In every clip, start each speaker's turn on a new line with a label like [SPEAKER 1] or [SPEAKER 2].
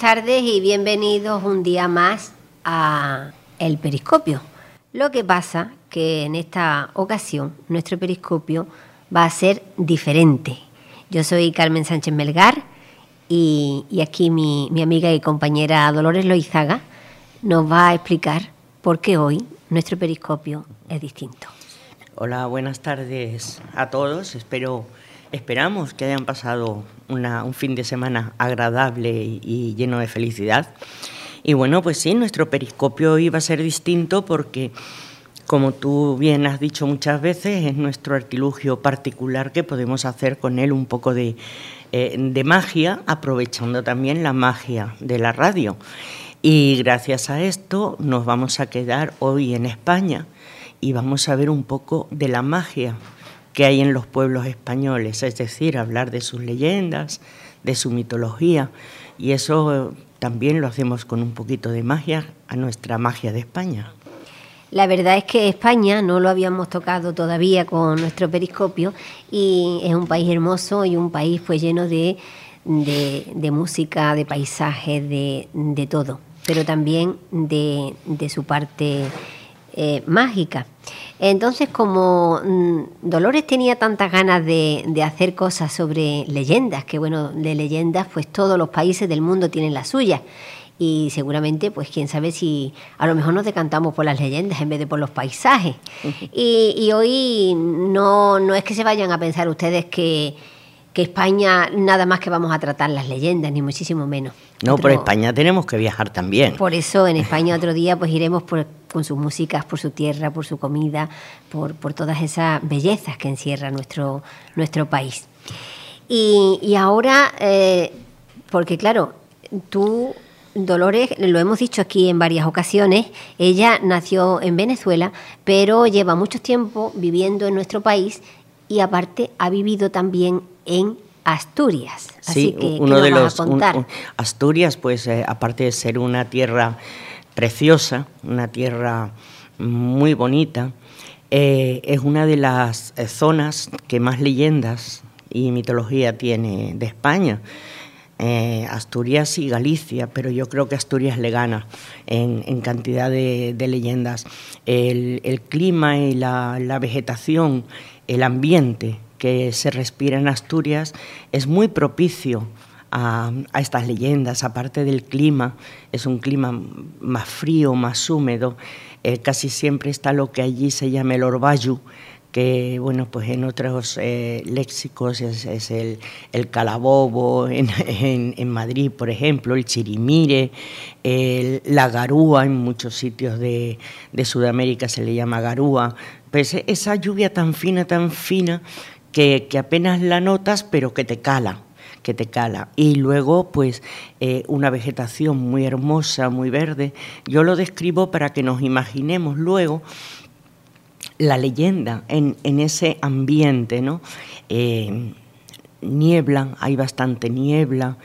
[SPEAKER 1] Buenas tardes y bienvenidos un día más a El Periscopio. Lo que pasa que en esta ocasión nuestro periscopio va a ser diferente. Yo soy Carmen Sánchez Melgar y, aquí mi, mi amiga y compañera Dolores Loizaga nos va a explicar por qué hoy nuestro periscopio es distinto.
[SPEAKER 2] Hola, buenas tardes a todos. Espero, esperamos que hayan pasado un fin de semana agradable y, lleno de felicidad. Y bueno, pues sí, nuestro periscopio hoy va a ser distinto porque, como tú bien has dicho muchas veces, es nuestro artilugio particular que podemos hacer con él un poco eh, de magia, aprovechando también la magia de la radio. Y gracias a esto nos vamos a quedar hoy en España y vamos a ver un poco de la magia que hay en los pueblos españoles, es decir, hablar de sus leyendas, de su mitología, y eso también lo hacemos con un poquito de magia a nuestra magia de España.
[SPEAKER 1] La verdad es que España no lo habíamos tocado todavía con nuestro periscopio y es un país hermoso y un país pues lleno de, de, música, de paisajes, de, de, todo, pero también de, su parte eh, mágica. Entonces, como mm, Dolores tenía tantas ganas de, hacer cosas sobre leyendas, que bueno, de leyendas, pues todos los países del mundo tienen las suyas. Y seguramente, pues quién sabe si a lo mejor nos decantamos por las leyendas en vez de por los paisajes. y, hoy no, no es que se vayan a pensar ustedes que, que España nada más que vamos a tratar las leyendas, ni muchísimo menos.
[SPEAKER 2] No, por España tenemos que viajar también.
[SPEAKER 1] Por eso en España otro día pues iremos por, con sus músicas, por su tierra, por su comida, por, por todas esas bellezas que encierra nuestro, nuestro país. Y, ahora, eh, porque claro, tú, Dolores, lo hemos dicho aquí en varias ocasiones, ella nació en Venezuela, pero lleva mucho tiempo viviendo en nuestro país y aparte ha vivido también en Asturias.
[SPEAKER 2] Así que, uno de los Asturias, pues eh, aparte de ser una tierra preciosa, una tierra muy bonita, eh, es una de las eh, zonas que más leyendas y mitología tiene de España. Asturias y Galicia, pero yo creo que Asturias le gana en, cantidad de, leyendas. El, clima y la vegetación, el ambiente que se respira en Asturias es muy propicio a, estas leyendas, aparte del clima, es un clima más frío, más húmedo, eh, casi siempre está lo que allí se llama el orvallo, que bueno, pues en otros eh, léxicos es, el, el, calabobo, en, Madrid, por ejemplo, el chirimire, la garúa, en muchos sitios de, de Sudamérica se le llama garúa, pues esa lluvia tan fina, tan fina, que, apenas la notas, pero que te cala que te cala. Y luego, pues, eh, una vegetación muy hermosa, muy verde. Yo lo describo para que nos imaginemos luego la leyenda en, ese ambiente, ¿no? Eh, niebla, hay bastante niebla,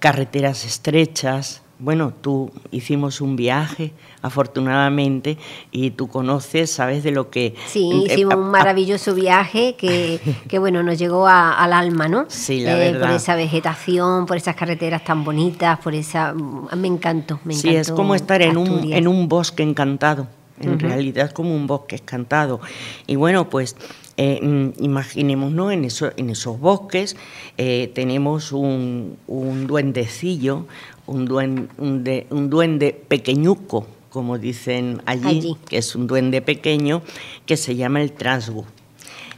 [SPEAKER 2] carreteras estrechas, bueno, tú hicimos un viaje, afortunadamente, y tú conoces, sabes de lo que...
[SPEAKER 1] Sí, eh, hicimos un maravilloso viaje que, que, bueno, nos llegó al alma, ¿no?
[SPEAKER 2] Sí, la eh,
[SPEAKER 1] Por esa vegetación, por esas carreteras tan bonitas, por esa... Me encantó, me
[SPEAKER 2] Sí, es como estar en un, en un bosque encantado, en realidad como un bosque encantado. Y bueno, pues eh, mm, imaginémonos en, eso, en esos bosques, eh, tenemos un, duendecillo, un duende, un, duende pequeñuco, como dicen allí, que es un duende pequeño, que se llama el transgu.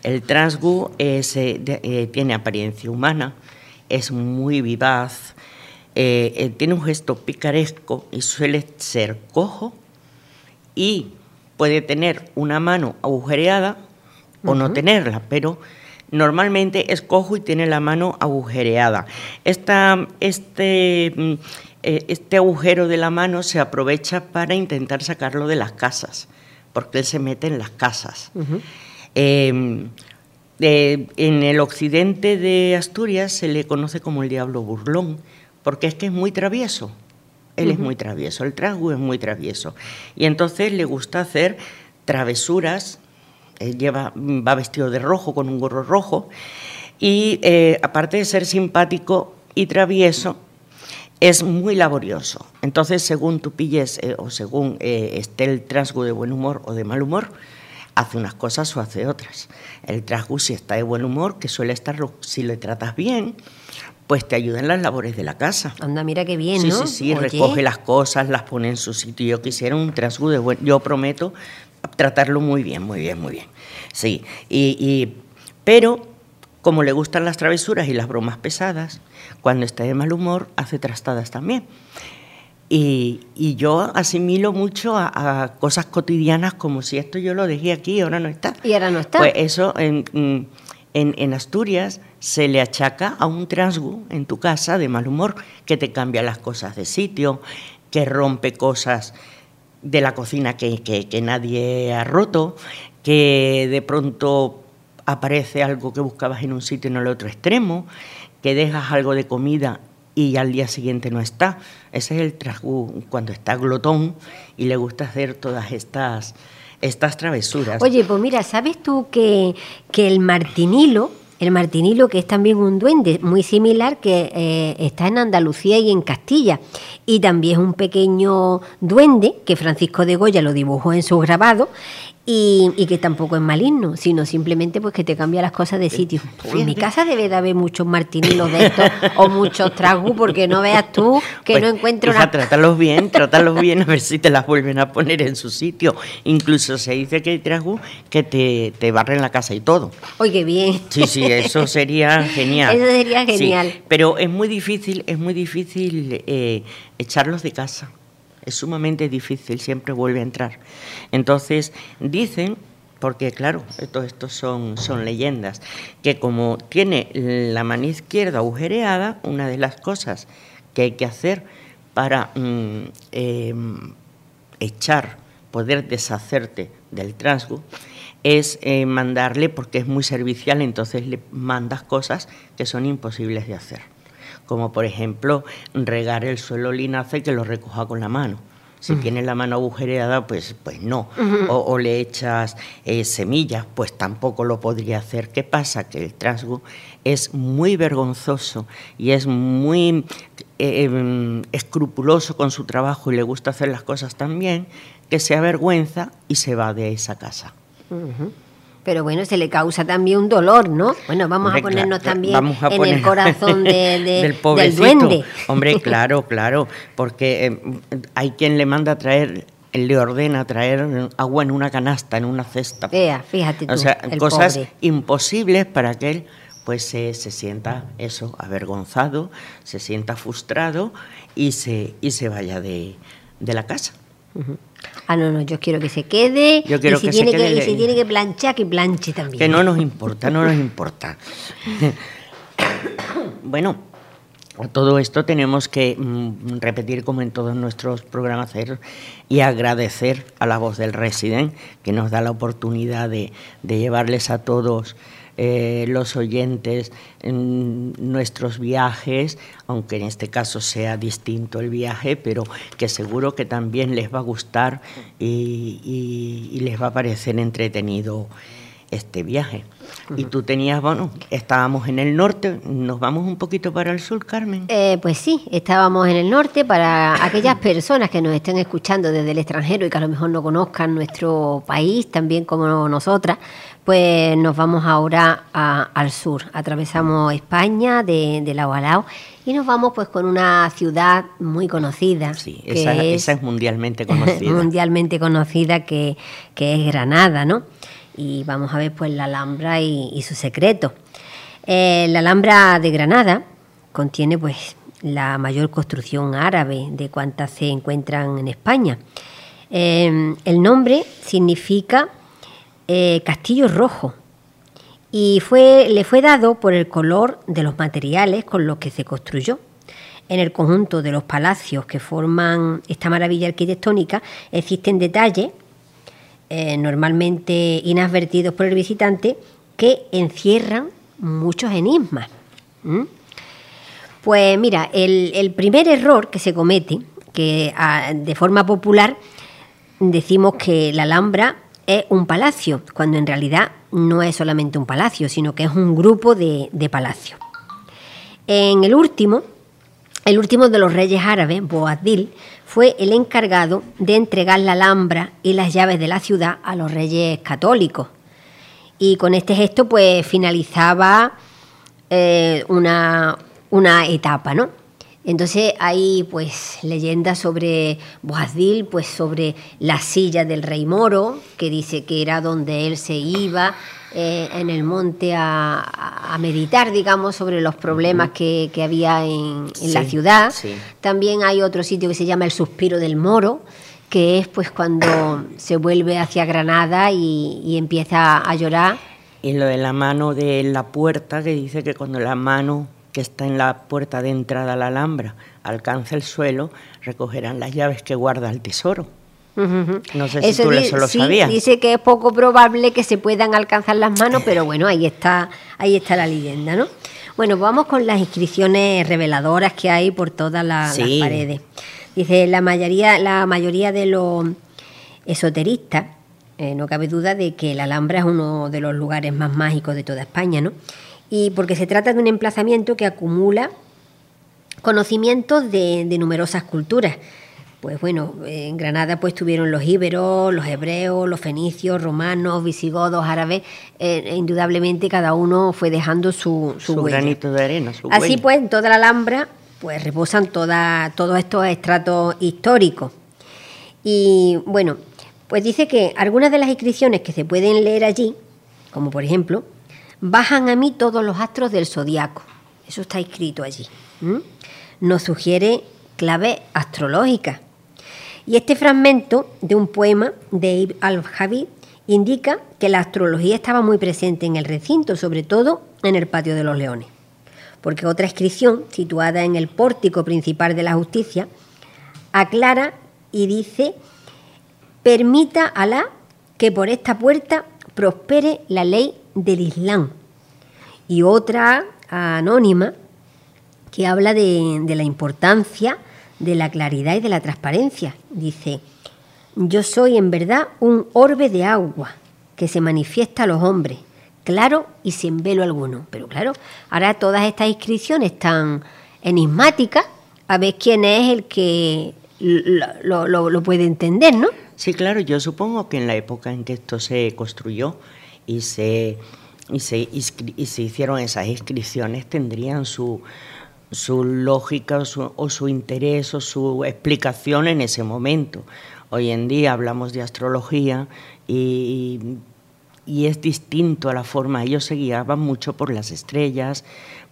[SPEAKER 2] El transgu eh, tiene apariencia humana, es muy vivaz, tiene un gesto picaresco y suele ser cojo y puede tener una mano agujereada o no tenerla, pero normalmente es cojo y tiene la mano agujereada. Esta, este, mm, eh, este agujero de la mano se aprovecha para intentar sacarlo de las casas, porque él se mete en las casas. Em, en el occidente de Asturias se le conoce como el diablo burlón, porque es que es muy travieso. Él es muy travieso, el trasgu es muy travieso. Y entonces le gusta hacer travesuras lleva, va vestido de rojo, con un gorro rojo, y eh, aparte de ser simpático y travieso, es muy laborioso. Entonces, según tú pilles eh, o según eh, esté el trasgo de buen humor o de mal humor, hace unas cosas o hace otras. El trasgo, si está de buen humor, que suele estar, si le tratas bien, pues te ayuda en las labores de la casa.
[SPEAKER 1] Anda, mira qué bien,
[SPEAKER 2] ¿no? Sí, sí, sí, recoge las cosas, las pone en su sitio. Yo quisiera un trasgo de buen... Yo prometo tratarlo muy bien, muy bien, muy bien. Sí, y, pero como le gustan las travesuras y las bromas pesadas, cuando está de mal humor hace trastadas también. Y, yo asimilo mucho a, cosas cotidianas como si esto yo lo dejé aquí y ahora no está.
[SPEAKER 1] Y ahora no está.
[SPEAKER 2] Pues eso en, en, Asturias se le achaca a un trasgo en tu casa de mal humor que te cambia las cosas de sitio, que rompe cosas de la cocina que, que nadie ha roto, que de pronto aparece algo que buscabas en un sitio en el otro extremo, que dejas algo de comida y al día siguiente no está. Ese es el trasgo cuando está glotón y le gusta hacer todas estas, estas travesuras.
[SPEAKER 1] Oye, pues mira, ¿sabes tú que, que el martinilo, el martinilo que es también un duende muy similar que eh, está en Andalucía y en Castilla. Y también es un pequeño duende que Francisco de Goya lo dibujó en su grabado y, que tampoco es maligno, sino simplemente pues que te cambia las cosas de eh, sitio. en mi casa debe de haber muchos martinilos de estos o muchos tragos porque no veas tú que pues, no encuentro
[SPEAKER 2] nada. Trátalos bien, trátalos bien a ver si te las vuelven a poner en su sitio. Incluso se dice que hay tragos que te, te barren la casa y todo.
[SPEAKER 1] Oye, bien.
[SPEAKER 2] Sí, sí, eso sería genial.
[SPEAKER 1] Eso sería genial.
[SPEAKER 2] pero es muy difícil, es muy difícil eh, echarlos de casa es sumamente difícil, siempre vuelve a entrar. Entonces, dicen, porque claro, todo esto son, son leyendas, que como tiene la mano izquierda agujereada, una de las cosas que hay que hacer para mm, em, echar, poder deshacerte del trasgo, es eh, mandarle, porque es muy servicial, entonces le mandas cosas que son imposibles de hacer como por ejemplo regar el suelo linace que lo recoja con la mano. Si tienes la mano agujereada, pues, pues no. o, le echas eh, semillas, pues tampoco lo podría hacer. ¿Qué pasa? Que el trasgo es muy vergonzoso y es muy eh, em, escrupuloso con su trabajo y le gusta hacer las cosas tan bien, que se avergüenza y se va de esa casa
[SPEAKER 1] pero bueno, se le causa también un dolor, ¿no? Bueno, vamos a ponernos también en el corazón del, del, duende.
[SPEAKER 2] Hombre, claro, claro, porque eh, hay quien le manda a traer le ordena traer agua en una canasta, en una cesta.
[SPEAKER 1] Vea, fíjate tú,
[SPEAKER 2] O sea, cosas imposibles para que él pues se, sienta eso, avergonzado, se sienta frustrado y se, y se vaya de, la casa.
[SPEAKER 1] Ah, no, no, yo quiero que se quede.
[SPEAKER 2] Yo quiero
[SPEAKER 1] y si
[SPEAKER 2] que
[SPEAKER 1] tiene
[SPEAKER 2] se quede.
[SPEAKER 1] Que, y si tiene que planchar, que planche también.
[SPEAKER 2] Que no nos importa, no nos importa. bueno, todo esto tenemos que mm, repetir como en todos nuestros programas y agradecer a la voz del resident que nos da la oportunidad de, de llevarles a todos eh, los oyentes en nuestros viajes, aunque en este caso sea distinto el viaje, pero que seguro que también les va a gustar y, les va a parecer entretenido este viaje. Y tú tenías, bueno, estábamos en el norte, ¿nos vamos un poquito para el sur, Carmen?
[SPEAKER 1] Eh, pues sí, estábamos en el norte para aquellas personas que nos estén escuchando desde el extranjero y que a lo mejor no conozcan nuestro país, también como nosotras, pues nos vamos ahora al sur. Atravesamos España de, de lado a lado y nos vamos pues con una ciudad muy conocida.
[SPEAKER 2] Sí, esa es, mundialmente conocida.
[SPEAKER 1] mundialmente conocida que, es Granada, ¿no? Y vamos a ver pues la Alhambra y, su secreto. Eh, la Alhambra de Granada contiene pues la mayor construcción árabe de cuantas se encuentran en España. Eh, el nombre significa eh, castillo rojo y fue, le fue dado por el color de los materiales con los que se construyó. En el conjunto de los palacios que forman esta maravilla arquitectónica existen detalles eh, normalmente inadvertidos por el visitante que encierran muchos enigmas. Pues mira, el, primer error que se comete, que ah, de forma popular decimos que la Alhambra es un palacio, cuando en realidad no es solamente un palacio, sino que es un grupo de, palacios. En el último, el último de los reyes árabes, Boabdil, fue el encargado de entregar la Alhambra y las llaves de la ciudad a los reyes católicos. Y con este gesto, pues finalizaba eh, una, una etapa, ¿no? Entonces hay pues leyendas sobre Boabdil, pues sobre la silla del rey moro, que dice que era donde él se iba eh, en el monte a, meditar, digamos, sobre los problemas que, había en, la ciudad. También hay otro sitio que se llama el Suspiro del Moro, que es pues cuando se vuelve hacia Granada y, y empieza a llorar.
[SPEAKER 2] Y lo de la mano de la puerta, que dice que cuando la mano que está en la puerta de entrada a la Alhambra alcanza el suelo, recogerán las llaves que guarda el tesoro. No sé si tú eso lo sabías.
[SPEAKER 1] Dice que es poco probable que se puedan alcanzar las manos, pero bueno, ahí está, ahí está la leyenda, ¿no? Bueno, vamos con las inscripciones reveladoras que hay por todas las paredes. Dice, la mayoría, la mayoría de los esoteristas, eh, no cabe duda de que la Alhambra es uno de los lugares más mágicos de toda España, ¿no? y porque se trata de un emplazamiento que acumula conocimientos de, numerosas culturas. Pues bueno, en Granada pues tuvieron los íberos, los hebreos, los fenicios, romanos, visigodos, árabes. Eh, e indudablemente cada uno fue dejando su,
[SPEAKER 2] su, granito de arena.
[SPEAKER 1] Así pues, en toda la Alhambra pues reposan toda, todos estos estratos históricos. Y bueno, pues dice que algunas de las inscripciones que se pueden leer allí, como por ejemplo bajan a mí todos los astros del zodiaco. Eso está escrito allí. Nos sugiere clave astrológica. Y este fragmento de un poema de Ibn al-Jabi indica que la astrología estaba muy presente en el recinto, sobre todo en el patio de los leones. Porque otra inscripción, situada en el pórtico principal de la justicia, aclara y dice, permita a Alá que por esta puerta prospere la ley del Islam. Y otra anónima que habla de, la importancia de la claridad y de la transparencia. Dice, yo soy en verdad un orbe de agua que se manifiesta a los hombres, claro y sin velo alguno. Pero claro, ahora todas estas inscripciones tan enigmáticas, a ver quién es el que lo, puede entender, ¿no?
[SPEAKER 2] Sí, claro, yo supongo que en la época en que esto se construyó y se y se, y se hicieron esas inscripciones tendrían su, su lógica o su, interés o su explicación en ese momento. Hoy en día hablamos de astrología y, y es distinto a la forma. Ellos se guiaban mucho por las estrellas,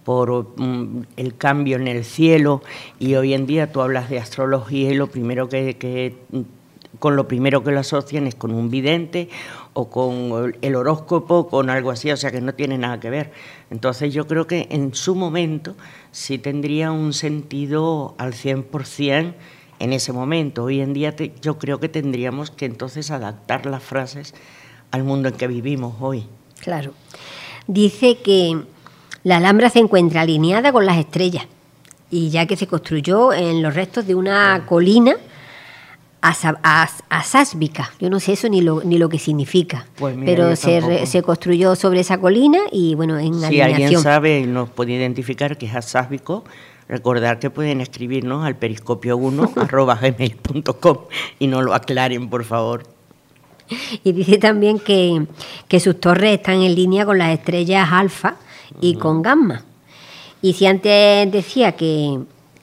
[SPEAKER 2] por mm, el cambio en el cielo y hoy en día tú hablas de astrología y lo primero que, con lo primero que lo asocian es con un vidente o con el horóscopo, con algo así, o sea que no tiene nada que ver. Entonces yo creo que en su momento sí tendría un sentido al 100% en ese momento. Hoy en día yo creo que tendríamos que entonces adaptar las frases al mundo en que vivimos hoy.
[SPEAKER 1] Claro. Dice que la Alhambra se encuentra alineada con las estrellas y ya que se construyó en los restos de una colina asásbica. Yo no sé eso ni lo, ni lo que significa, pues pero se, se, construyó sobre esa colina y bueno, en
[SPEAKER 2] Si alguien sabe y nos puede identificar que es asásbico, recordar que pueden escribirnos al periscopio1 gmail.com y no lo aclaren, por favor.
[SPEAKER 1] Y dice también que, que sus torres están en línea con las estrellas alfa y con gamma. Y si antes decía que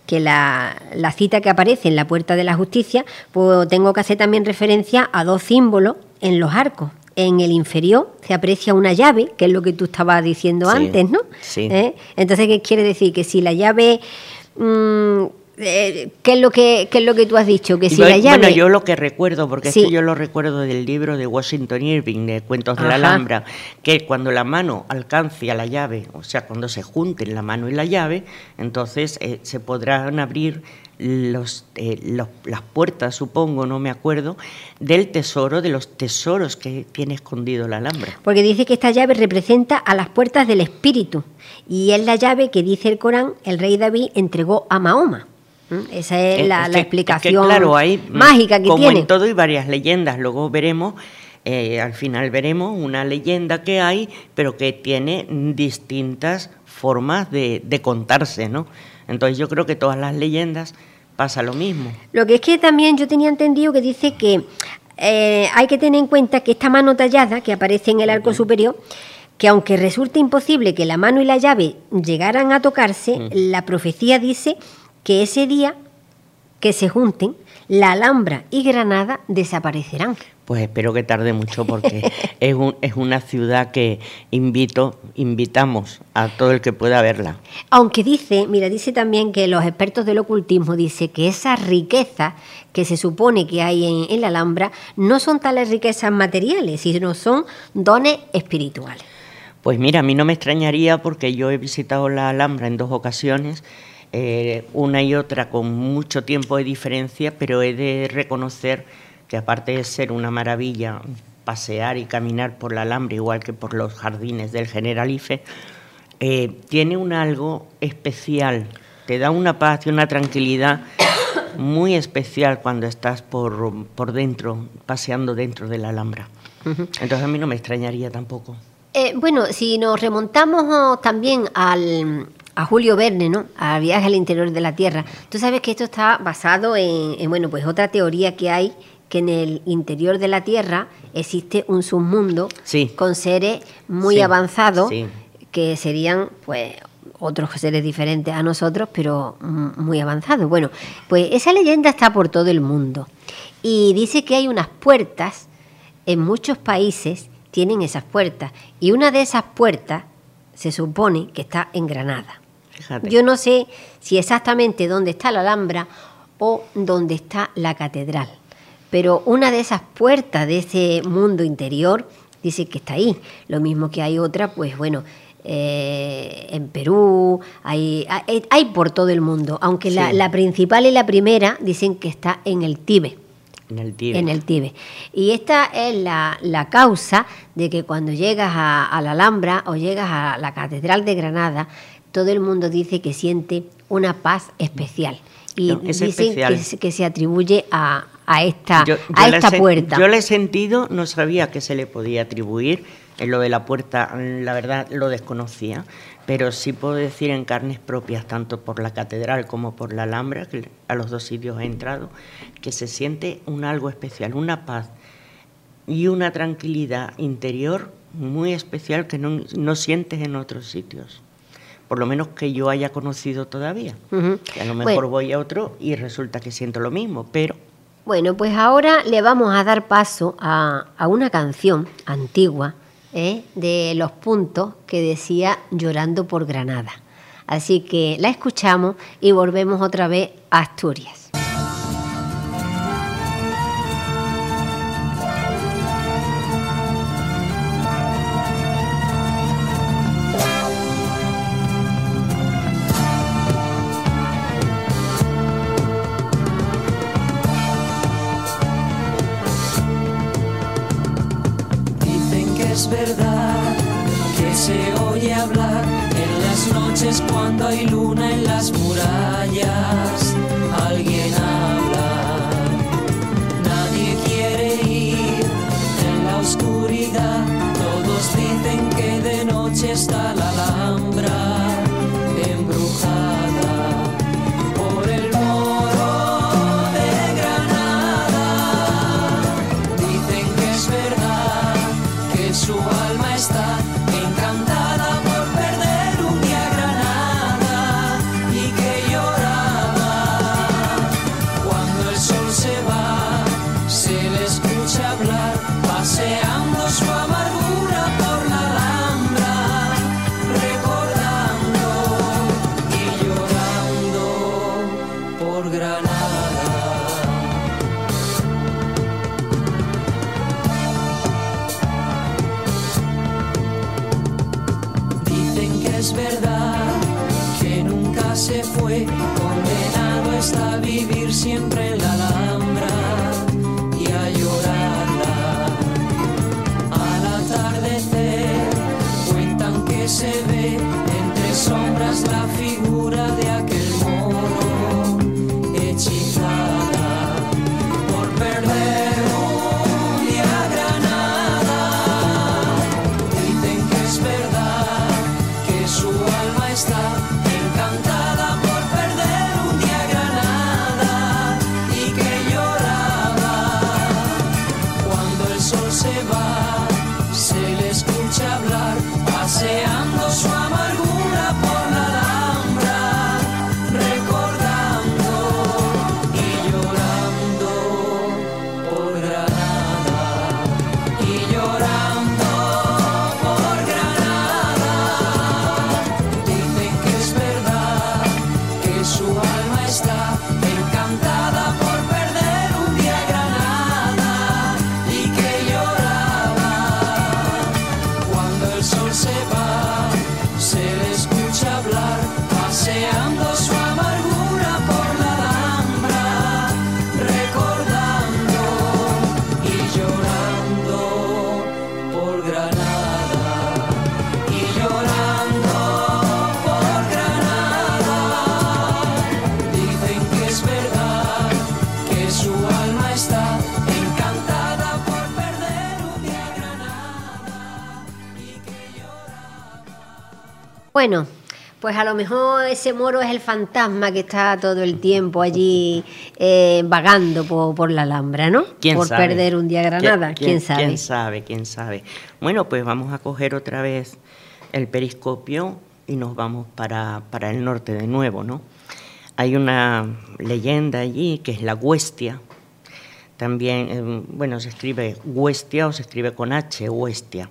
[SPEAKER 1] que la, cita que aparece en la puerta de la justicia, pues tengo que hacer también referencia a dos símbolos en los arcos. En el inferior se aprecia una llave, que es lo que tú estabas diciendo antes, ¿no?
[SPEAKER 2] Sí.
[SPEAKER 1] ¿Eh? Entonces, ¿qué quiere decir? Que si la llave... Mm, eh, ¿Qué es lo que es lo que tú has dicho? Que si la llave...
[SPEAKER 2] Bueno, yo lo que recuerdo, porque esto yo lo recuerdo del libro de Washington Irving, de Cuentos de la Alhambra, que cuando la mano alcance a la llave, o sea, cuando se junten la mano y la llave, entonces eh, se podrán abrir los, eh, las puertas, supongo, no me acuerdo, del tesoro, de los tesoros que tiene escondido la Alhambra.
[SPEAKER 1] Porque dice que esta llave representa a las puertas del espíritu y es la llave que dice el Corán el rey David entregó a Mahoma. Esa es, la, explicación mágica que
[SPEAKER 2] como
[SPEAKER 1] en
[SPEAKER 2] todo hay varias leyendas, luego veremos, eh, al final veremos una leyenda que hay, pero que tiene distintas formas de, contarse, ¿no? Entonces yo creo que todas las leyendas pasa lo mismo.
[SPEAKER 1] Lo que es que también yo tenía entendido que dice que eh, hay que tener en cuenta que esta mano tallada que aparece en el arco superior, que aunque resulte imposible que la mano y la llave llegaran a tocarse, la profecía dice que ese día que se junten, la Alhambra y Granada desaparecerán.
[SPEAKER 2] Pues espero que tarde mucho porque es, es una ciudad que invito, invitamos a todo el que pueda verla.
[SPEAKER 1] Aunque dice, mira, dice también que los expertos del ocultismo dice que esa riqueza que se supone que hay en, en la Alhambra no son tales riquezas materiales, sino son dones espirituales.
[SPEAKER 2] Pues mira, a mí no me extrañaría porque yo he visitado la Alhambra en dos ocasiones eh, una y otra con mucho tiempo de diferencia, pero he de reconocer que aparte de ser una maravilla pasear y caminar por la Alhambra, igual que por los jardines del Generalife, eh, tiene un algo especial, te da una paz y una tranquilidad muy especial cuando estás por, por dentro, paseando dentro de la Alhambra. Entonces a mí no me extrañaría tampoco.
[SPEAKER 1] Eh, bueno, si nos remontamos oh, también al, a Julio Verne, ¿no? A Viaje al interior de la Tierra. Tú sabes que esto está basado en, bueno, pues otra teoría que hay que en el interior de la Tierra existe un submundo con seres muy avanzados que serían, pues, otros seres diferentes a nosotros, pero muy avanzados. Bueno, pues esa leyenda está por todo el mundo y dice que hay unas puertas en muchos países tienen esas puertas y una de esas puertas se supone que está en Granada. Yo no sé si exactamente dónde está la Alhambra o dónde está la catedral, pero una de esas puertas de ese mundo interior dice que está ahí. Lo mismo que hay otra, pues bueno, eh, en Perú, hay, hay, por todo el mundo, aunque la, principal y la primera dicen que está en el Tíbet.
[SPEAKER 2] En el Tíbet.
[SPEAKER 1] En el Tíbet. Y esta es la, causa de que cuando llegas a, a, la Alhambra o llegas a la Catedral de Granada, todo el mundo dice que siente una paz especial. Y dicen Que, se atribuye a, esta, a esta puerta.
[SPEAKER 2] Yo la he sentido, no sabía que se le podía atribuir. En lo de la puerta, la verdad, lo desconocía. Pero sí puedo decir en carnes propias, tanto por la catedral como por la Alhambra, que a los dos sitios he entrado, que se siente un algo especial, una paz y una tranquilidad interior muy especial que no, no sientes en otros sitios por lo menos que yo haya conocido todavía. a lo mejor voy a otro y resulta que siento lo mismo, pero...
[SPEAKER 1] Bueno, pues ahora le vamos a dar paso a, una canción antigua ¿eh? de los puntos que decía Llorando por Granada. Así que la escuchamos y volvemos otra vez a Asturias.
[SPEAKER 3] Su alma está encantada por
[SPEAKER 1] Bueno, pues a lo mejor ese moro es el fantasma que está todo el tiempo allí eh, vagando por, la Alhambra, ¿no? por perder un día Granada, ¿Quién, sabe?
[SPEAKER 2] ¿Quién sabe? ¿Quién sabe? Bueno, pues vamos a coger otra vez el periscopio y nos vamos para, para el norte de nuevo, ¿no? Hay una leyenda allí que es la Huestia. También, eh, bueno, se escribe Huestia o se escribe con H, Huestia.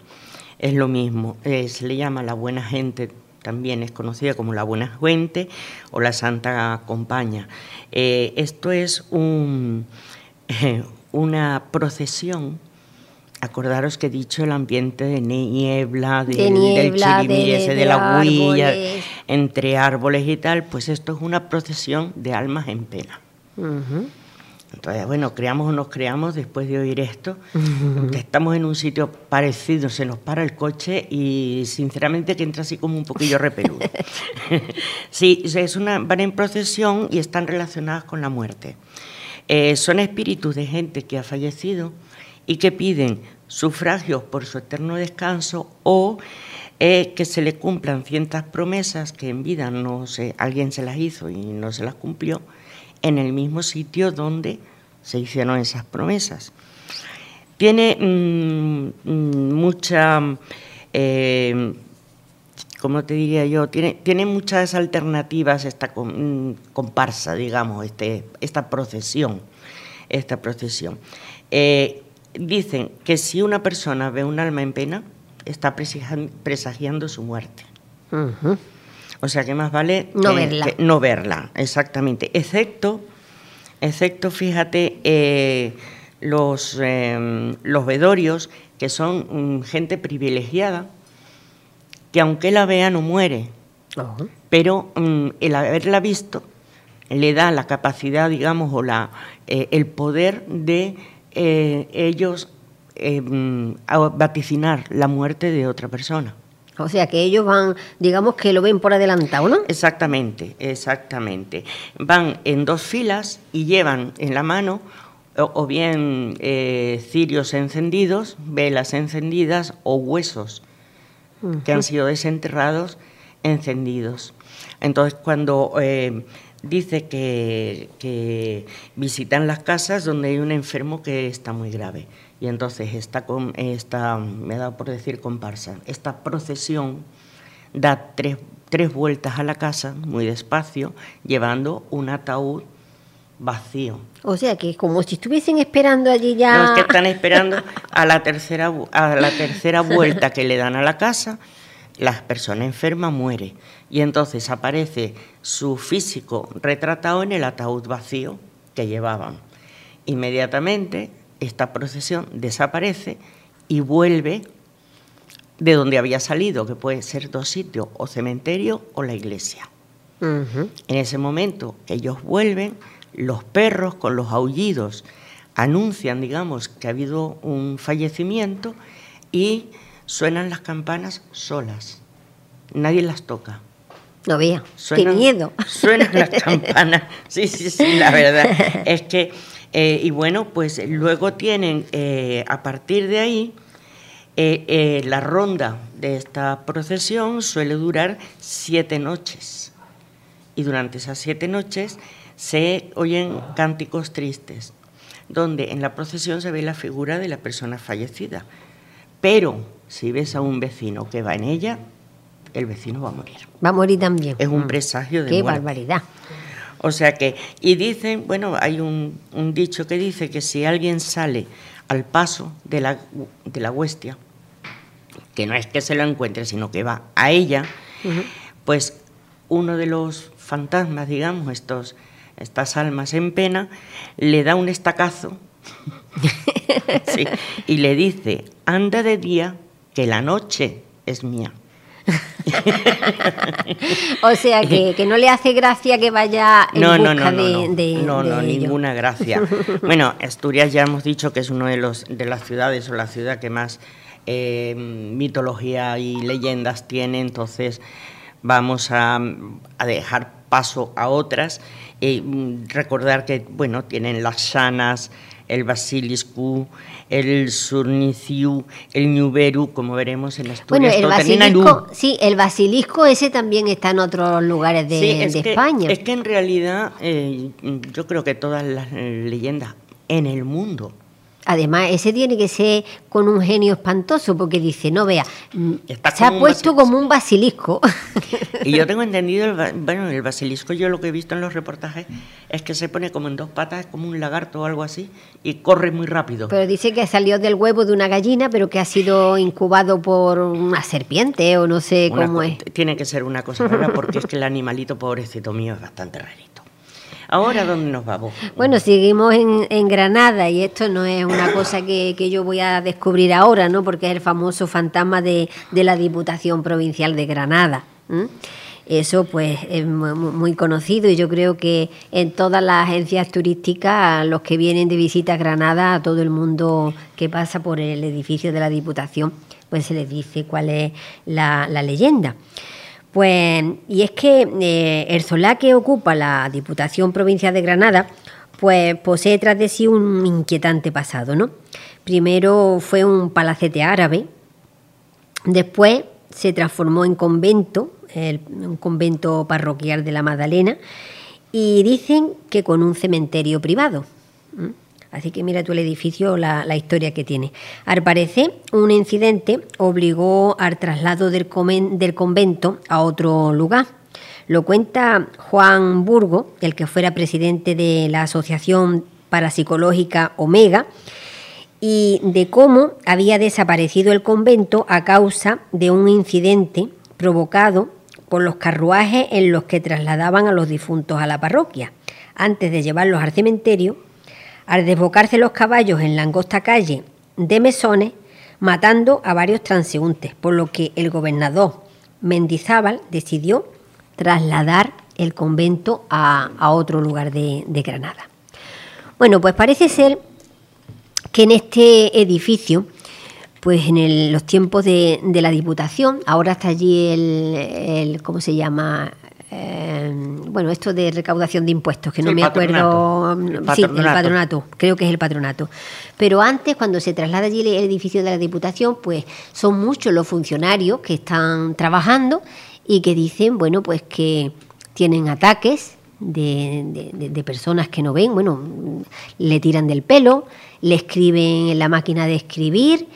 [SPEAKER 2] Es lo mismo, se le llama la buena gente también es conocida como la Buena Fuente o la Santa Compaña. Eh, esto es un, una procesión. Acordaros que he dicho el ambiente de niebla, de, del chirimiri, de, la huilla, entre árboles y tal, pues esto es una procesión de almas en pena. Entonces, bueno, creamos o nos creamos después de oír esto. Estamos en un sitio parecido, se nos para el coche y sinceramente que entra así como un poquillo repeludo. sí, es una, van en procesión y están relacionadas con la muerte. Eh, son espíritus de gente que ha fallecido y que piden sufragios por su eterno descanso o eh, que se le cumplan ciertas promesas que en vida no sé, alguien se las hizo y no se las cumplió en el mismo sitio donde se hicieron esas promesas. Tiene mm, mm, mucha, eh, ¿cómo te diría yo? Tiene, tiene muchas alternativas esta mm, comparsa, digamos, este, esta procesión. Esta procesión. Eh, dicen que si una persona ve un alma en pena, está presagiando su muerte. O sea que más vale
[SPEAKER 1] no verla.
[SPEAKER 2] no verla, exactamente. Excepto, excepto fíjate, eh, los, em, los vedorios, que son mm, gente privilegiada, que aunque la vea no muere, pero mm, el haberla visto le da la capacidad, digamos, o la, eh, el poder de eh, ellos em, vaticinar la muerte de otra persona.
[SPEAKER 1] O sea que ellos van, digamos que lo ven por adelantado, ¿no?
[SPEAKER 2] Exactamente, exactamente. Van en dos filas y llevan en la mano o, bien eh, cirios encendidos, velas encendidas o huesos que han sido desenterrados encendidos. Entonces cuando eh, dice que, que visitan las casas donde hay un enfermo que está muy grave y entonces esta, esta, me dado por decir comparsa, esta procesión da tres, tres vueltas a la casa, muy despacio, llevando un ataúd vacío.
[SPEAKER 1] O sea que como si estuviesen esperando allí ya.
[SPEAKER 2] No, es que están esperando a la tercera, a la tercera vuelta que le dan a la casa, la persona enferma muere. Y entonces aparece su físico retratado en el ataúd vacío que llevaban. Inmediatamente esta procesión desaparece y vuelve de donde había salido, que puede ser dos sitios, o cementerio o la iglesia. En ese momento ellos vuelven, los perros con los aullidos anuncian, digamos, que ha habido un fallecimiento y suenan las campanas solas. Nadie las toca.
[SPEAKER 1] No vea, qué miedo.
[SPEAKER 2] Suenan las campanas. Sí, sí, sí, la verdad es que eh, y bueno, pues luego tienen, eh, a partir de ahí, eh, la ronda de esta procesión suele durar siete noches. Y durante esas siete noches se oyen cánticos tristes, donde en la procesión se ve la figura de la persona fallecida. Pero si ves a un vecino que va en ella, el vecino va a morir.
[SPEAKER 1] Va a morir también.
[SPEAKER 2] Es un mm. presagio de
[SPEAKER 1] Qué barbaridad.
[SPEAKER 2] O sea que, y dicen, bueno, hay un, dicho que dice que si alguien sale al paso de la, de la huestia, que no es que se lo encuentre, sino que va a ella, pues uno de los fantasmas, digamos, estos estas almas en pena, le da un estacazo y le dice, anda de día, que la noche es mía.
[SPEAKER 1] o sea que, no le hace gracia que vaya en
[SPEAKER 2] no,
[SPEAKER 1] busca
[SPEAKER 2] no, no,
[SPEAKER 1] de,
[SPEAKER 2] no, no, ninguna gracia. bueno, Asturias ya hemos dicho que es una de los de las ciudades o la ciudad que más eh, mitología y leyendas tiene, entonces vamos a, dejar paso a otras. Y mm, recordar que bueno tienen las sanas el basiliscu, el surniciu, el ñuberu, como veremos en Asturias.
[SPEAKER 1] Bueno, el basilisco, sí, el basilisco ese también está en otros lugares de, España.
[SPEAKER 2] Es que en realidad eh, yo creo que todas las leyendas en el mundo
[SPEAKER 1] Además, ese tiene que ser con un genio espantoso, porque dice, no vea, mm, se ha puesto como un basilisco.
[SPEAKER 2] Y yo tengo entendido, el, bueno, el basilisco yo lo que he visto en los reportajes es que se pone como en dos patas, como un lagarto o algo así, y corre muy rápido.
[SPEAKER 1] Pero dice que salió del huevo de una gallina, pero que ha sido incubado por una serpiente o no sé cómo es.
[SPEAKER 2] Tiene que ser una cosa rara, porque es que el animalito pobrecito mío es bastante rarito. Ahora, ¿dónde nos vamos?
[SPEAKER 1] Bueno, seguimos en, Granada y esto no es una cosa que, yo voy a descubrir ahora, ¿no? Porque es el famoso fantasma de, la Diputación Provincial de Granada. Eso pues es muy conocido y yo creo que en todas las agencias turísticas, los que vienen de visita a Granada, a todo el mundo que pasa por el edificio de la Diputación, pues se les dice cuál es la leyenda. Pues, y es que eh, el solar que ocupa la Diputación Provincial de Granada, pues posee tras de sí un inquietante pasado, ¿no? Primero fue un palacete árabe, después se transformó en convento, un convento parroquial de la Magdalena, y dicen que con un cementerio privado. Así que mira tú el edificio, la, historia que tiene. Al parecer, un incidente obligó al traslado del, del convento a otro lugar. Lo cuenta Juan Burgo, el que fuera presidente de la Asociación Parapsicológica Omega, y de cómo había desaparecido el convento a causa de un incidente provocado por los carruajes en los que trasladaban a los difuntos a la parroquia. Antes de llevarlos al cementerio, al desbocarse los caballos en la angosta calle de Mesones, matando a varios transeúntes, por lo que el gobernador Mendizábal decidió trasladar el convento a, otro lugar de, Granada. Bueno, pues parece ser que en este edificio, pues en los tiempos de, la Diputación, ahora está allí el, el ¿cómo se llama? Eh, bueno, esto de recaudación de impuestos, que no me acuerdo. sí, el patronato, creo que es el patronato. Pero antes, cuando se traslada allí el edificio de la Diputación, pues son muchos los funcionarios que están trabajando y que dicen, bueno, pues que tienen ataques de, personas que no ven, bueno, le tiran del pelo, le escriben en la máquina de escribir,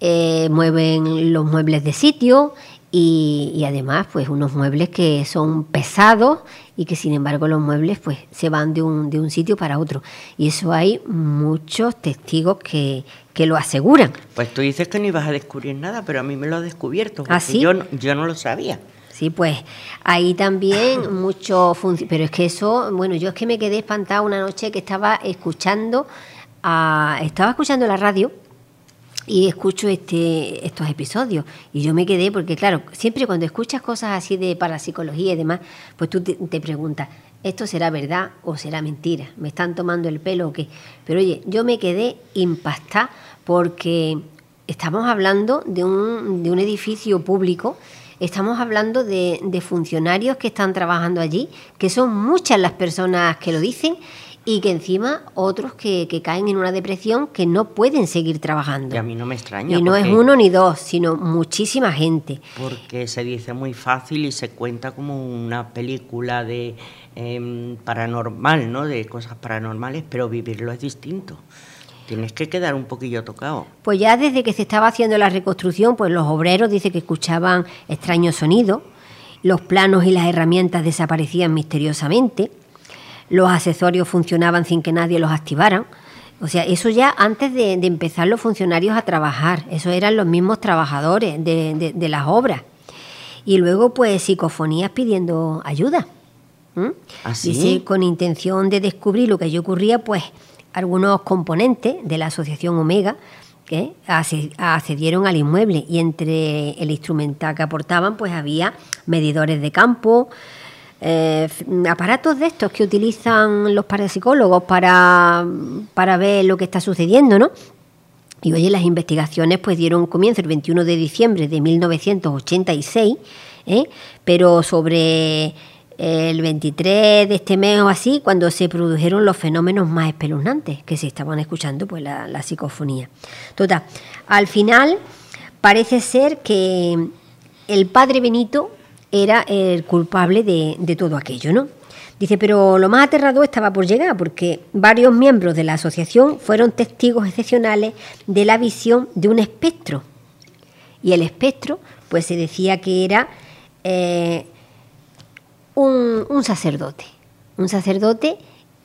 [SPEAKER 1] eh, mueven los muebles de sitio y, además pues unos muebles que son pesados y que sin embargo los muebles pues se van de un, de un sitio para otro y eso hay muchos testigos que, lo aseguran.
[SPEAKER 2] Pues tú dices que no ibas a descubrir nada, pero a mí me lo ha descubierto, ¿Ah, yo, yo no lo sabía.
[SPEAKER 1] Sí, pues ahí también mucho pero es que eso, bueno, yo es que me quedé espantada una noche que estaba escuchando, a, estaba escuchando la radio y escucho este, estos episodios y yo me quedé porque claro, siempre cuando escuchas cosas así de parapsicología y demás, pues tú te, preguntas, ¿esto será verdad o será mentira? ¿Me están tomando el pelo o qué? Pero oye, yo me quedé impactada porque estamos hablando de un, de un edificio público, estamos hablando de, de funcionarios que están trabajando allí, que son muchas las personas que lo dicen y que encima otros que, caen en una depresión que no pueden seguir trabajando.
[SPEAKER 2] Y a mí no me extraña.
[SPEAKER 1] Y no es uno ni dos, sino muchísima gente.
[SPEAKER 2] Porque se dice muy fácil y se cuenta como una película de em, paranormal, ¿no? De cosas paranormales, pero vivirlo es distinto. Tienes que quedar un poquillo tocado.
[SPEAKER 1] Pues ya desde que se estaba haciendo la reconstrucción, pues los obreros dicen que escuchaban extraños sonidos, los planos y las herramientas desaparecían misteriosamente los accesorios funcionaban sin que nadie los activara. O sea, eso ya antes de, empezar los funcionarios a trabajar, eso eran los mismos trabajadores de, las obras. Y luego, pues, psicofonías pidiendo ayuda. Así, ¿Ah, con intención de descubrir lo que allí ocurría, pues algunos componentes de la Asociación Omega que accedieron al inmueble y entre el instrumental que aportaban pues había medidores de campo, eh, aparatos de estos que utilizan los parapsicólogos para, para ver lo que está sucediendo, ¿no? Y oye, las investigaciones pues dieron comienzo el 21 de diciembre de 1986, ¿eh? pero sobre el 23 de este mes o así, cuando se produjeron los fenómenos más espeluznantes que se estaban escuchando, pues la, psicofonía. Total, al final parece ser que el padre Benito era el culpable de, de todo aquello, ¿no? Dice, pero lo más aterrador estaba por llegar, porque varios miembros de la asociación fueron testigos excepcionales de la visión de un espectro. Y el espectro, pues se decía que era eh, un, sacerdote, un sacerdote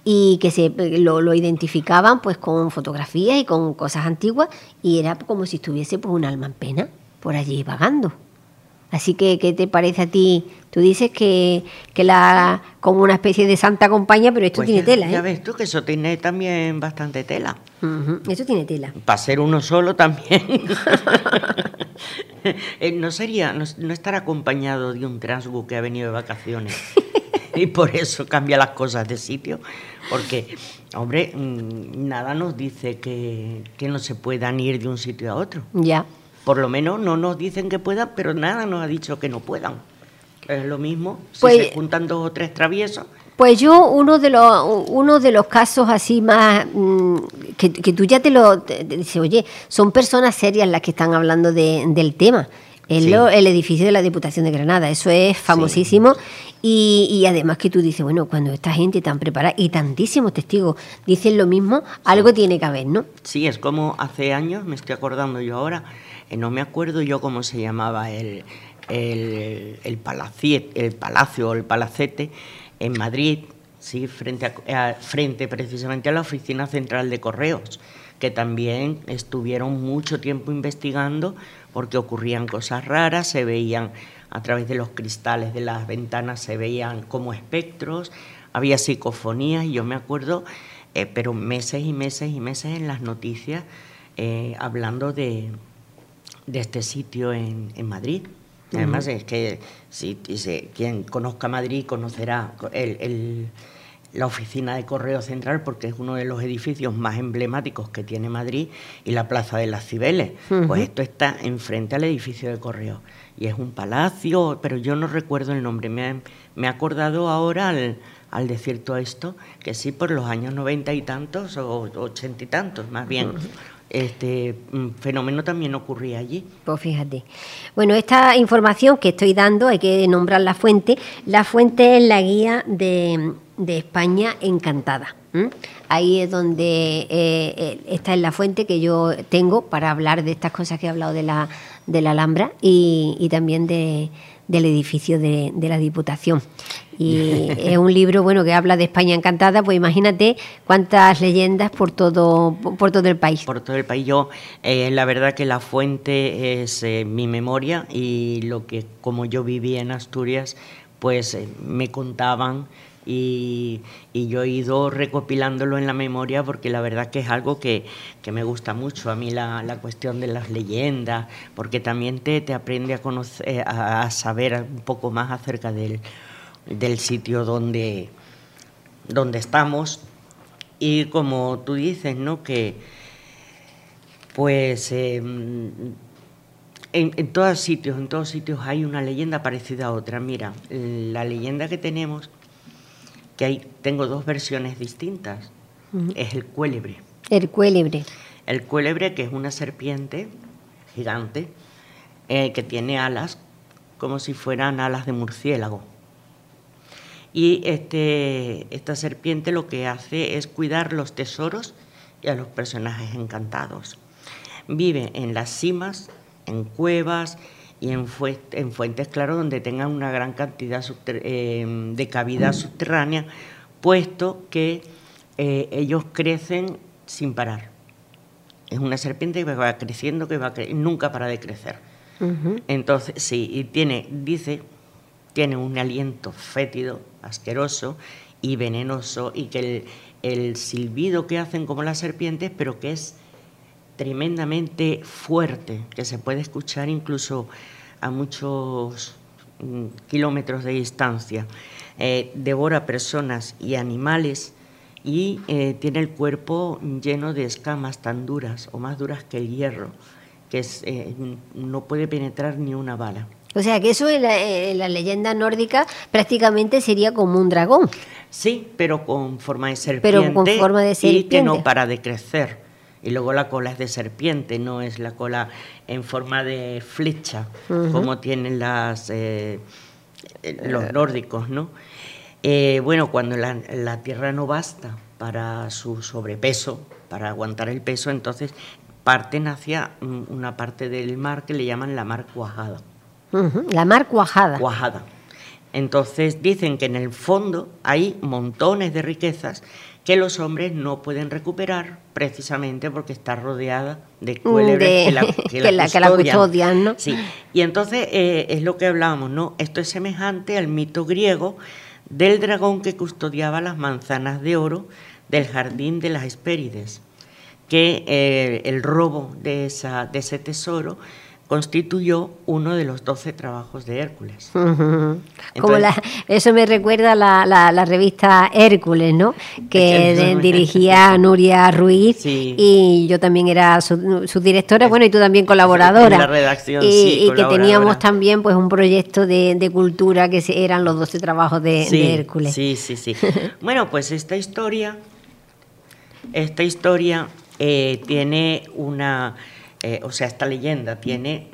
[SPEAKER 1] y que se lo, identificaban pues con fotografías y con cosas antiguas y era como si estuviese pues un alma en pena por allí vagando. Así que, ¿qué te parece a ti? Tú dices que, la como una especie de santa compañía, pero esto pues tiene tela, ¿eh?
[SPEAKER 2] Ya ves tú que eso tiene también bastante tela.
[SPEAKER 1] Eso tiene tela.
[SPEAKER 2] Para ser uno solo también. Eh, no sería, no, estar acompañado de un transgu que ha venido de vacaciones. y por eso cambia las cosas de sitio. Porque, hombre, mm, nada nos dice que, que no se puedan ir de un sitio a otro.
[SPEAKER 1] Ya.
[SPEAKER 2] Por lo menos no nos dicen que puedan, pero nada nos ha dicho que no puedan. Es lo mismo, si pues, se juntan dos o tres traviesos.
[SPEAKER 1] Pues yo uno de los uno de los casos así más mm, que, tú ya te lo dices, oye, son personas serias las que están hablando del tema. El, el edificio de la Diputación de Granada, eso es famosísimo. Y, y, además que tú dices, bueno, cuando esta gente tan preparada y tantísimos testigos dicen lo mismo, algo tiene que haber, ¿no?
[SPEAKER 2] Sí, es como hace años, me estoy acordando yo ahora, no me acuerdo yo cómo se llamaba el, el, el, el palacio o el palacete en Madrid, sí, frente, frente precisamente a la oficina central de correos, que también estuvieron mucho tiempo investigando porque ocurrían cosas raras, se veían a través de los cristales de las ventanas, se veían como espectros, había psicofonías y yo me acuerdo, eh, pero meses y meses y meses en las noticias eh, hablando de, de este sitio en, en Madrid. Además, es que si quien conozca Madrid conocerá el, la oficina de Correo Central, porque es uno de los edificios más emblemáticos que tiene Madrid, y la Plaza de las Cibeles. Pues esto está enfrente al edificio de Correo. Y es un palacio, pero yo no recuerdo el nombre. Me, me he acordado ahora al, al decir todo esto, que sí, por los años noventa y tantos, o ochenta y tantos, más bien este mm, fenómeno también ocurría allí.
[SPEAKER 1] Pues fíjate. Bueno, esta información que estoy dando, hay que nombrar la fuente. La fuente es la guía de, España Encantada. Ahí es donde eh, eh, esta es la fuente que yo tengo para hablar de estas cosas que he hablado de la, de la Alhambra y, también de, del edificio de, de la Diputación. Y es un libro bueno que habla de España encantada, pues imagínate cuántas leyendas por todo, por todo el país.
[SPEAKER 2] Por todo el país. Yo, eh, la verdad que la fuente es eh, mi memoria y lo que como yo vivía en Asturias, pues eh, me contaban y, yo he ido recopilándolo en la memoria porque la verdad que es algo que, me gusta mucho a mí la, la, cuestión de las leyendas, porque también te, te aprende a, conocer, a saber un poco más acerca del del sitio donde, donde estamos. Y como tú dices, ¿no? Que pues em, en, en, todos sitios, en todos sitios hay una leyenda parecida a otra. Mira, la leyenda que tenemos, que hay, tengo dos versiones distintas, es el cuélebre.
[SPEAKER 1] El cuélebre.
[SPEAKER 2] El cuélebre, que es una serpiente gigante, eh, que tiene alas como si fueran alas de murciélago. Y este, esta serpiente lo que hace es cuidar los tesoros y a los personajes encantados. Vive en las cimas, en cuevas y en, fuentes, claro, donde tengan una gran cantidad em, de cavidad subterránea, puesto que eh, ellos crecen sin parar. Es una serpiente que va creciendo, que va nunca para de crecer. Entonces, sí, y tiene, dice tienen un aliento fétido, asqueroso y venenoso, y que el, silbido que hacen como las serpientes, pero que es tremendamente fuerte, que se puede escuchar incluso a muchos mm, kilómetros de distancia. Eh, devora personas y animales y eh, tiene el cuerpo lleno de escamas tan duras o más duras que el hierro, que eh, no puede penetrar ni una bala.
[SPEAKER 1] O sea que eso en la, leyenda nórdica prácticamente sería como un dragón.
[SPEAKER 2] Sí, pero con forma de serpiente. Pero con forma de serpiente. Y que no para de crecer. Y luego la cola es de serpiente, no es la cola en forma de flecha, como tienen las, eh, los nórdicos, ¿no? Eh, bueno, cuando la, tierra no basta para su sobrepeso, para aguantar el peso, entonces parten hacia una parte del mar que le llaman la mar cuajada.
[SPEAKER 1] La mar cuajada.
[SPEAKER 2] Cuajada. Entonces dicen que en el fondo hay montones de riquezas que los hombres no pueden recuperar precisamente porque está rodeada de mm, cuélebres que, la, custodian. ¿no? Sí. Y entonces eh, es lo que hablábamos, ¿no? Esto es semejante al mito griego del dragón que custodiaba las manzanas de oro del jardín de las Hespérides, que eh, el robo de, esa, de ese tesoro constituyó uno de los doce trabajos de Hércules.
[SPEAKER 1] Como eso me recuerda la, la, revista Hércules, ¿no? Que dirigía Nuria Ruiz y yo también era su, directora, bueno, y tú también colaboradora. En
[SPEAKER 2] la redacción,
[SPEAKER 1] y, y que teníamos también pues un proyecto de, cultura que eran los doce trabajos de, Hércules.
[SPEAKER 2] Sí, sí, sí. bueno, pues esta historia, esta historia eh, tiene una eh, o sea, esta leyenda tiene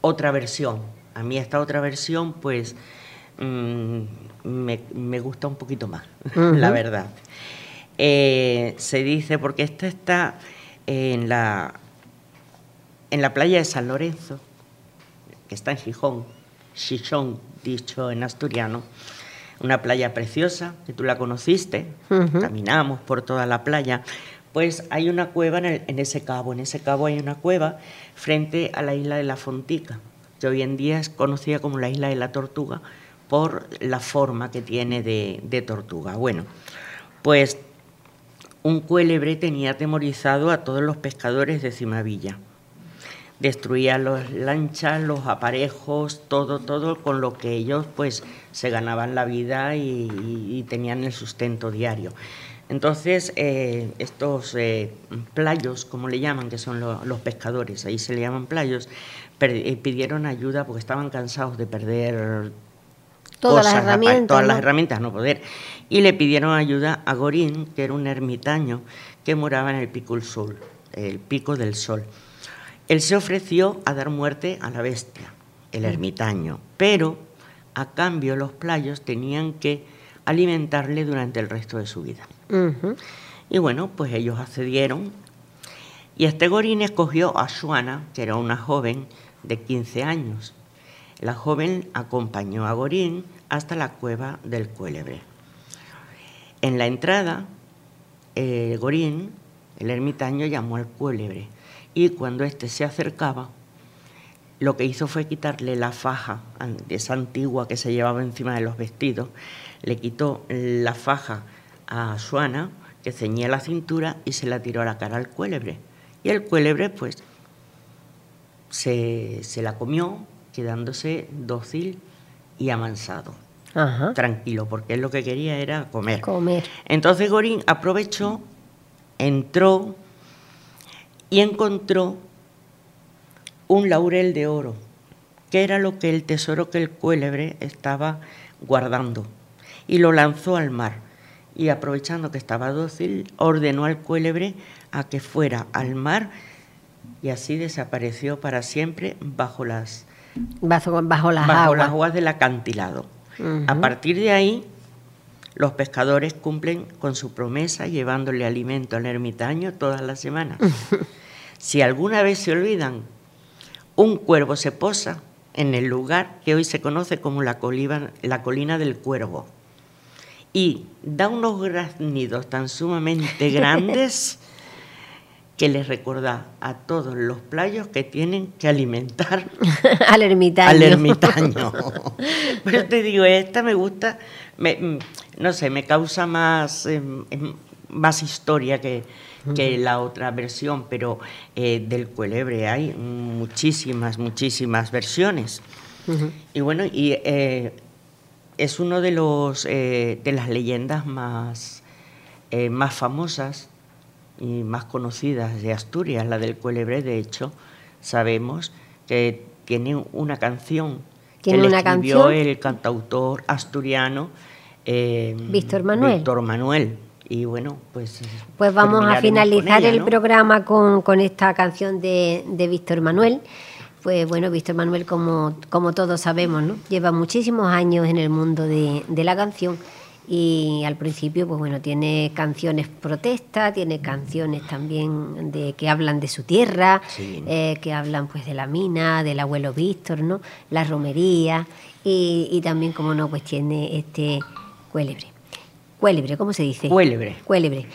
[SPEAKER 2] otra versión. A mí esta otra versión, pues, mm, me, gusta un poquito más, la verdad. Eh, se dice, porque esta está en la, en la playa de San Lorenzo, que está en Gijón, Gijón, dicho en asturiano, una playa preciosa, que tú la conociste, caminamos por toda la playa, pues hay una cueva en, ese cabo. En ese cabo hay una cueva frente a la isla de la Fontica, que hoy en día es conocida como la isla de la Tortuga por la forma que tiene de, tortuga. Bueno, pues un cuélebre tenía atemorizado a todos los pescadores de Cimavilla. Destruía las lanchas, los aparejos, todo, todo con lo que ellos pues se ganaban la vida y tenían el sustento diario. Entonces, eh, estos eh, playos, como le llaman, que son los pescadores, ahí se le llaman playos, eh, pidieron ayuda porque estaban cansados de perder
[SPEAKER 1] todas las herramientas.
[SPEAKER 2] Todas las herramientas, no poder. Y le pidieron ayuda a Gorín, que era un ermitaño que moraba en el Pico del Sol, el Pico del Sol. Él se ofreció a dar muerte a la bestia, el mm. ermitaño, pero a cambio los playos tenían que alimentarle durante el resto de su vida. Y bueno, pues ellos accedieron. Y este Gorín escogió a Suana, que era una joven de 15 años. La joven acompañó a Gorín hasta la cueva del Cuélebre. En la entrada, eh, Gorín, el ermitaño, llamó al Cuélebre y cuando éste se acercaba, lo que hizo fue quitarle la faja esa antigua que se llevaba encima de los vestidos, le quitó la faja a Suana, que ceñía la cintura y se la tiró a la cara al cuélebre. Y el cuélebre, pues, se, la comió, quedándose dócil y amansado. Tranquilo, porque él lo que quería era comer.
[SPEAKER 1] Comer.
[SPEAKER 2] Entonces Gorín aprovechó, entró y encontró un laurel de oro, que era lo que el tesoro que el cuélebre estaba guardando, y lo lanzó al mar y aprovechando que estaba dócil, ordenó al cuélebre a que fuera al mar y así desapareció para siempre bajo las,
[SPEAKER 1] bajo, las,
[SPEAKER 2] aguas. del acantilado. A partir de ahí, los pescadores cumplen con su promesa llevándole alimento al ermitaño todas las semanas. si alguna vez se olvidan, un cuervo se posa en el lugar que hoy se conoce como la, la colina del cuervo y da unos graznidos tan sumamente grandes que les recuerda a todos los playos que tienen que alimentar
[SPEAKER 1] al ermitaño.
[SPEAKER 2] Al ermitaño. Pero te digo, esta me gusta, me, no sé, me causa más, em, em, más historia que, que la otra versión, pero eh, del cuelebre hay muchísimas, muchísimas versiones. Y bueno, y eh, es uno de los eh, de las leyendas más, más famosas y más conocidas de Asturias, la del cuelebre, de hecho, sabemos que tiene una canción
[SPEAKER 1] que le escribió
[SPEAKER 2] el cantautor asturiano
[SPEAKER 1] Víctor Manuel.
[SPEAKER 2] Víctor Manuel. Y bueno, pues...
[SPEAKER 1] Pues vamos a finalizar el programa con, con, esta canción de, de Víctor Manuel. Pues bueno, Víctor Manuel, como, como todos sabemos, ¿no? lleva muchísimos años en el mundo de, de la canción y al principio, pues bueno, tiene canciones protesta, tiene canciones también de que hablan de su tierra, eh, que hablan pues de la mina, del abuelo Víctor, ¿no? La romería y, y también, como no, pues tiene este cuélebre. Cuélebre, ¿cómo se dice?
[SPEAKER 2] Cuélebre.
[SPEAKER 1] Cuélebre.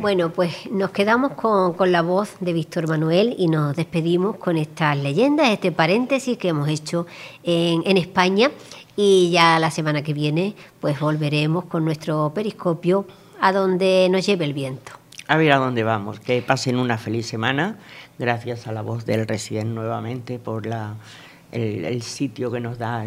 [SPEAKER 1] Bueno, pues nos quedamos con, la voz de Víctor Manuel y nos despedimos con estas leyendas, este paréntesis que hemos hecho en, en España y ya la semana que viene pues volveremos con nuestro periscopio a donde nos lleve el viento.
[SPEAKER 2] A ver a dónde vamos. Que pasen una feliz semana. Gracias a la voz del residente nuevamente por la, el, sitio que nos da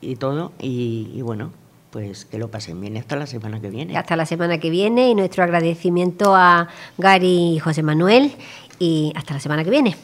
[SPEAKER 2] y todo. y bueno, pues que lo pasen bien hasta la semana que viene.
[SPEAKER 1] Hasta la semana que viene y nuestro agradecimiento a Gary y José Manuel y hasta la semana que viene.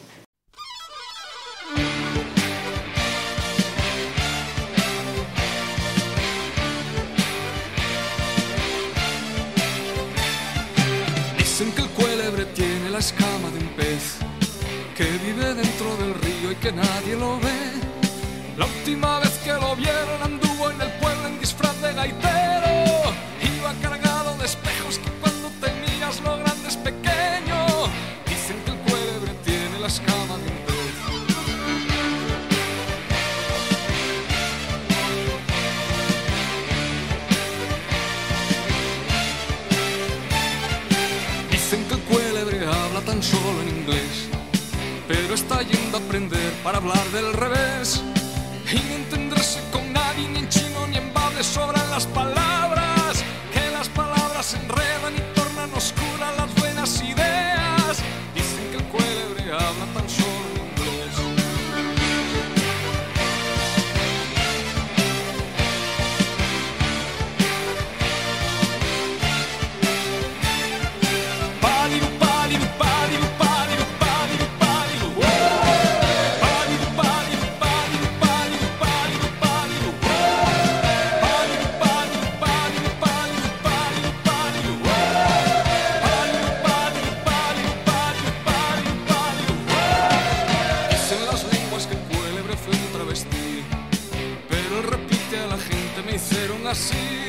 [SPEAKER 3] Del revés see